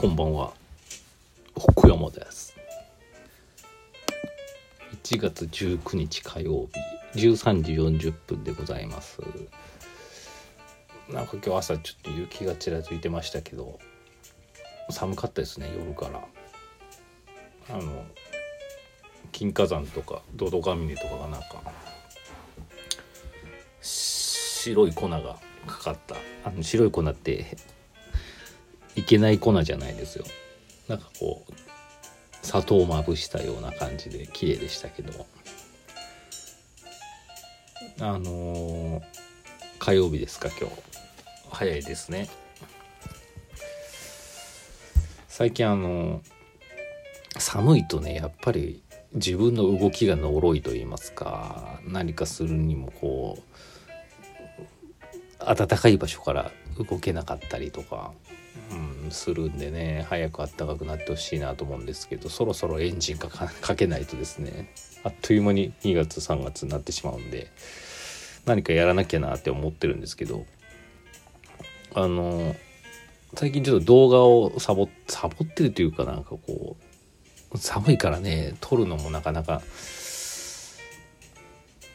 こんばんは。福山です。1月19日火曜日13時40分でございます。なんか今日朝ちょっと雪がちらついてましたけど寒かったですね夜から。あの金華山とかドドカミネとかがなんか白い粉がかかった。あの白い粉っていけない粉じゃないですよ。なんかこう砂糖をまぶしたような感じで綺麗でしたけど。あのー、火曜日ですか今日。早いですね。最近あの寒いとねやっぱり自分の動きがのろいと言いますか何かするにもこう暖かい場所から動けなかったりとか、うん、するんでね早く暖かくなってほしいなと思うんですけどそろそろエンジンかかけないとですねあっという間に2月3月になってしまうんで何かやらなきゃなって思ってるんですけどあの最近ちょっと動画をサボサボってるというかなんかこう寒いからね撮るのもなかなか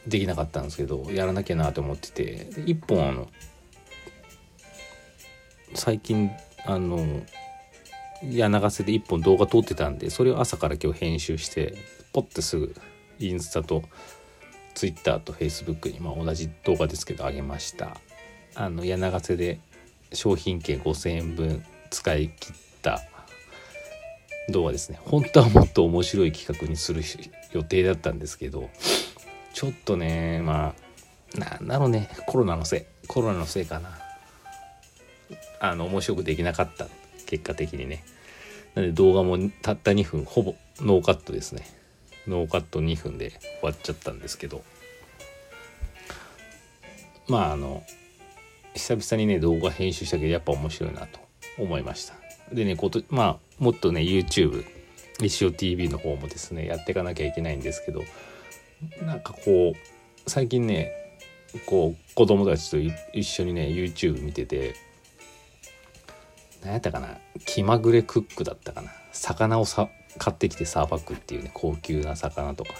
できなかったんですけどやらなきゃなと思ってて一本あの最近あの柳瀬で一本動画撮ってたんでそれを朝から今日編集してポッてすぐインスタとツイッターとフェイスブックに、まあ、同じ動画ですけどあげました。あの柳瀬で商品券5,000円分使い切った動画ですね。本当はもっと面白い企画にする予定だったんですけどちょっとねまあなんだろうねコロナのせいコロナのせいかな。あの面白くできなかった結果的にね。なので動画もたった2分ほぼノーカットですね。ノーカット2分で終わっちゃったんですけど。まああの久々にね動画編集したけどやっぱ面白いなと思いました。でねことまあもっとね YouTube 一応 TV の方もですねやっていかなきゃいけないんですけどなんかこう最近ねこう子供たちと一緒にね YouTube 見てて何やったかな？気まぐれクックだったかな？魚をさ買ってきてさばくっていうね高級な魚とか。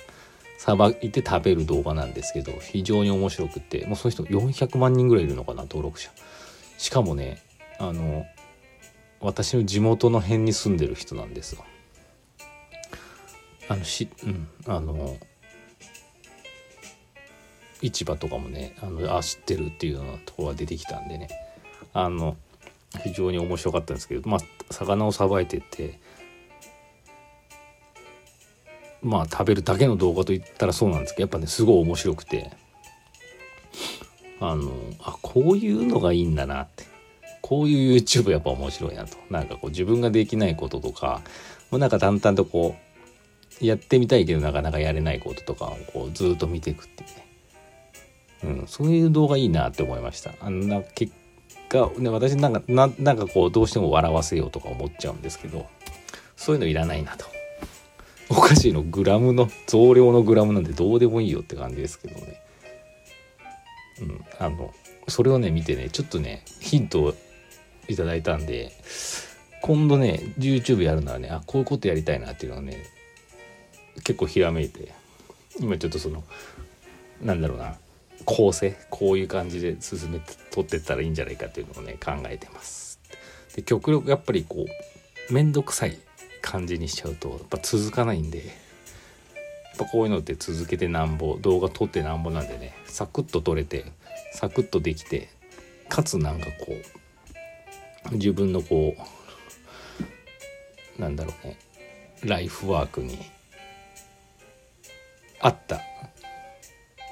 さばいて食べる動画なんですけど非常に面白くってもうそういう人400万人ぐらいいるのかな登録者。しかもねあの私の地元の辺に住んでる人なんですよあのしうんあの市場とかもねあのあ知ってるっていうようなところが出てきたんでね。あの非常に面白かったんですけどまあ魚をさばいてってまあ食べるだけの動画といったらそうなんですけどやっぱねすごい面白くてあのあこういうのがいいんだなって。こういう YouTube やっぱ面白いなと。なんかこう自分ができないこととかもうなんか淡々とこうやってみたいけどなかなかやれないこととかをこうずっと見ていくっていうね、うん、そういう動画いいなって思いました。あんな結果、ね、私なんかななんかこうどうしても笑わせようとか思っちゃうんですけどそういうのいらないなと。お菓子のグラムの増量のグラムなんてどうでもいいよって感じですけどね。うんあのそれをね見てねちょっとねヒントをいただいたんで今度ね YouTube やるならねあこういうことやりたいなっていうのはね結構ひらめいて今ちょっとそのなんだろうな構成こういう感じで進めて撮ってったらいいんじゃないかっていうのをね考えてます。で極力やっぱりこう面倒くさい感じにしちゃうとやっぱ続かないんでやっぱこういうのって続けてなんぼ動画撮ってなんぼなんでねサクッと撮れてサクッとできてかつなんかこう自分のこうなんだろうねライフワークにあった、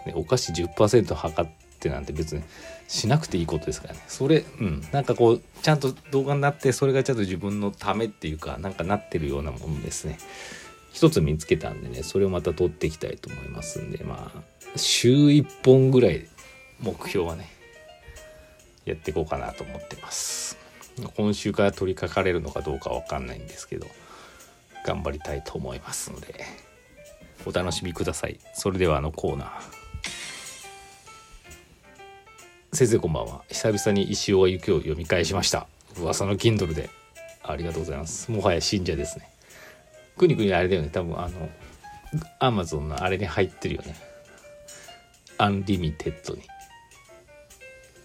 ね、お菓子10%測ってなんて別にしなくていいことですからね。それうん。なんかこうちゃんと動画になってそれがちゃんと自分のためっていうかなんかなってるようなものですね。一つ見つけたんでねそれをまた撮っていきたいと思いますんでまあ週1本ぐらい目標はねやっていこうかなと思ってます。今週から取り掛かれるのかどうかわかんないんですけど頑張りたいと思いますのでお楽しみください。それではあのコーナー。先生こんばんは。久々に石尾は雪を読み返しました。噂の Kindle で。ありがとうございます。もはや信者ですね。くにくにあれだよね。多分あのアマゾンのあれに入ってるよね。アンリミテッドに。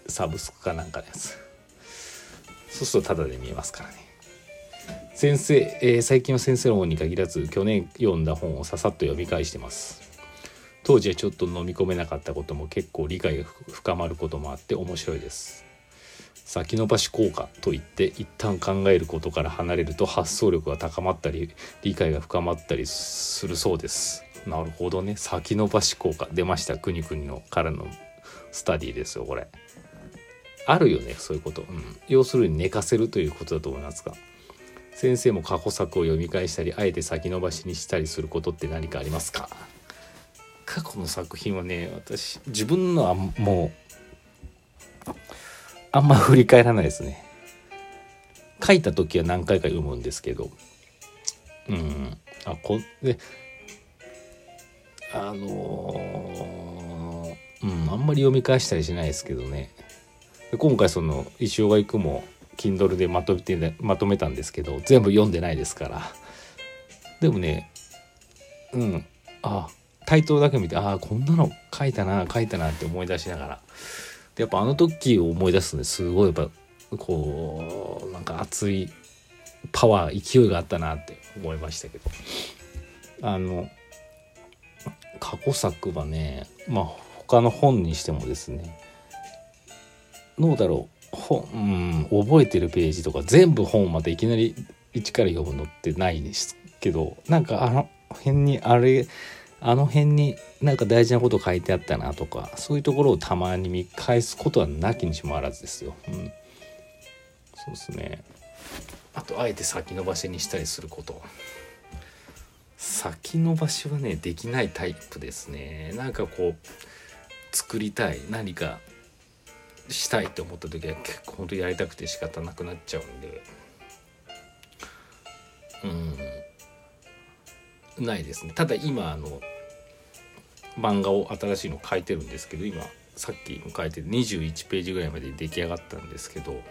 サブスクかなんかのやつ。そうするとタダで見えますからね。先生、えー、最近は先生の本に限らず去年読んだ本をささっと読み返してます。当時はちょっと飲み込めなかったことも結構理解が深まることもあって面白いです。先延ばし効果といって一旦考えることから離れると発想力が高まったり理解が深まったりするそうです。なるほどね。先延ばし効果出ました。くにくにのからのスタディですよこれ。あるよね。そういうこと、うん、要するに寝かせるということだと思いますが。先生も過去作を読み返したりあえて先延ばしにしたりすることって何かありますか？過去の作品はね私自分のはもうあんま振り返らないですね。書いた時は何回か読むんですけど。うん。あこであのー、うんあんまり読み返したりしないですけどね。で今回その石尾が行くも Kindle でまとめてまとめたんですけど全部読んでないですから。でもねうん。あタイトルだけ見てああこんなの書いたな書いたなって思い出しながら。やっぱあの時を思い出すんですごいやっぱこうなんか熱いパワー勢いがあったなって思いましたけど。あの過去作はねまあ他の本にしてもですねどうだろう本、うん、覚えてるページとか全部本またいきなり一から読むのってないですけどなんかあの辺にあれあの辺になんか大事なこと書いてあったなとかそういうところをたまに見返すことはなきにしもあらずですよ。うん、そうですね。あとあえて先延ばしにしたりすること。先延ばしはねできないタイプですね。なんかこう作りたい何かしたいと思った時は結構本当やりたくて仕方なくなっちゃうんで。うんないですねただ今あの漫画を新しいの書いてるんですけど今さっきも書いて21ページぐらいまで出来上がったんですけど、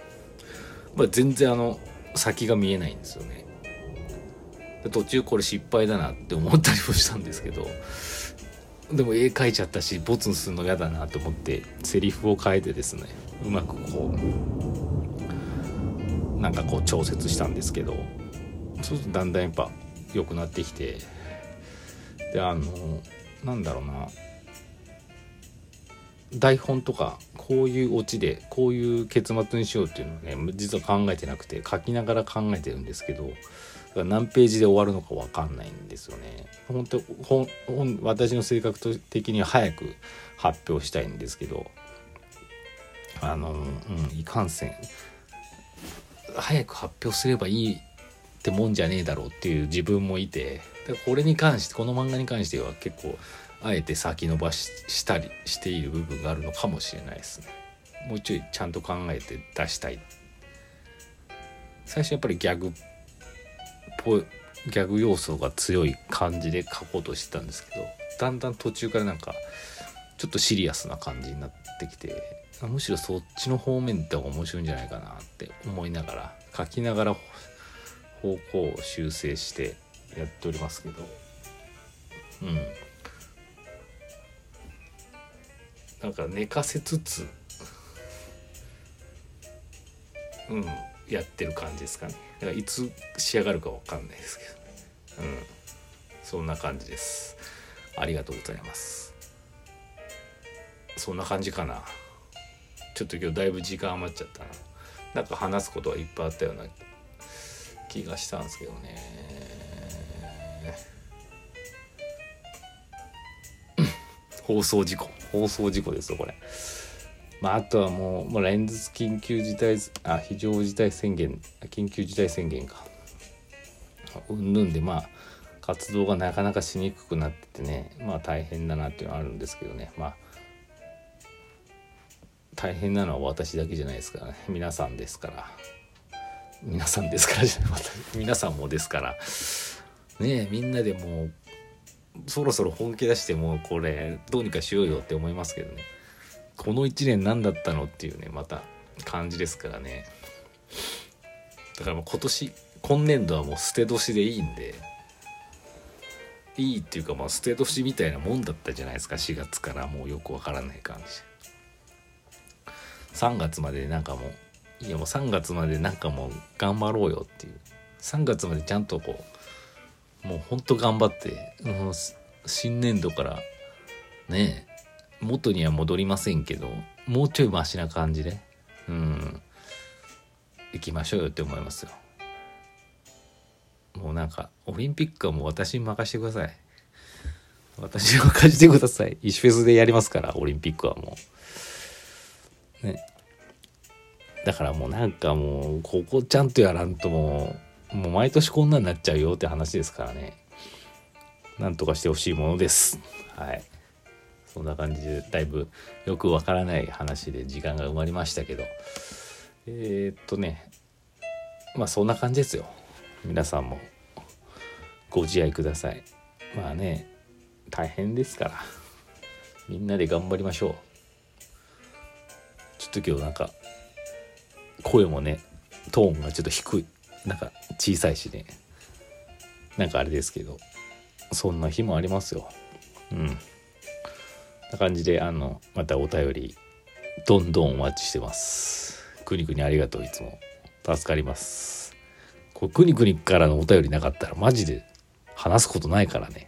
まあ、全然あの先が見えないんですよね。途中これ失敗だなって思ったりもしたんですけどでも絵描いちゃったしボツにするの嫌だなと思ってセリフを変えてですねうまくこうなんかこう調節したんですけどそうするとだんだんやっぱ良くなってきてであのなんだろうな台本とかこういうオチでこういう結末にしようっていうのをね実は考えてなくて書きながら考えてるんですけど何ページで終わるのか分かんないんですよね。本当本私の性格的には早く発表したいんですけどあの、うん、いかんせん早く発表すればいいってもんじゃねえだろうっていう自分もいてだからこれに関してこの漫画に関しては結構あえて先延ばししたりしている部分があるのかもしれないですね。もうちょいちゃんと考えて出したい。最初やっぱりギャグっぽいギャグ要素が強い感じで書こうとしてたんですけどだんだん途中からなんかちょっとシリアスな感じになってきてむしろそっちの方面って面白いんじゃないかなって思いながら書きながら方向を修正してやっておりますけど。うん。なんか寝かせつつうんやってる感じですかね。だからいつ仕上がるか分かんないですけどうん。そんな感じです。ありがとうございます。そんな感じかな。ちょっと今日だいぶ時間余っちゃったな。なんか話すことはいっぱいあったような気がしたんですけどね。放送事故。放送事故ですよこれ。まああとはもうもう連日緊急事態あ非常事態宣言緊急事態宣言か。うんぬんでまあ活動がなかなかしにくくなっててねまあ大変だなっていうのはあるんですけどね。まあ大変なのは私だけじゃないですからね。皆さんですから。皆さんですから皆さんもですから。ねみんなでもうそろそろ本気出してもうこれどうにかしようよって思いますけどね。この1年何だったのっていうねまた感じですからね。だからもう今年今年度はもう捨て年でいいんで。いいっていうかまあ捨て年みたいなもんだったじゃないですか4月からもうよくわからない感じ。3月までなんかもういやもう3月までなんかもう頑張ろうよっていう。3月までちゃんとこうもうほんと頑張ってもう新年度からね元には戻りませんけどもうちょいマシな感じでうん行きましょうよって思いますよ。もうなんかオリンピックはもう私に任せてください。私に任せてください。石フェスでやりますからオリンピックはもう。ね。だからもうなんかもうここちゃんとやらんともうもう毎年こんなになっちゃうよって話ですからね。なんとかしてほしいものです。はい。そんな感じでだいぶよくわからない話で時間が埋まりましたけど。えー、っとね。まあそんな感じですよ。皆さんもご自愛ください。まあね大変ですから。みんなで頑張りましょう。ちょっと今日なんか声もねトーンがちょっと低い。なんか小さいしね。なんかあれですけど。そんな日もありますよ。うん。な感じであのまたお便りどんどんお待ちしてます。くにくにありがとういつも。助かります。これくにくにからのお便りなかったらマジで話すことないからね。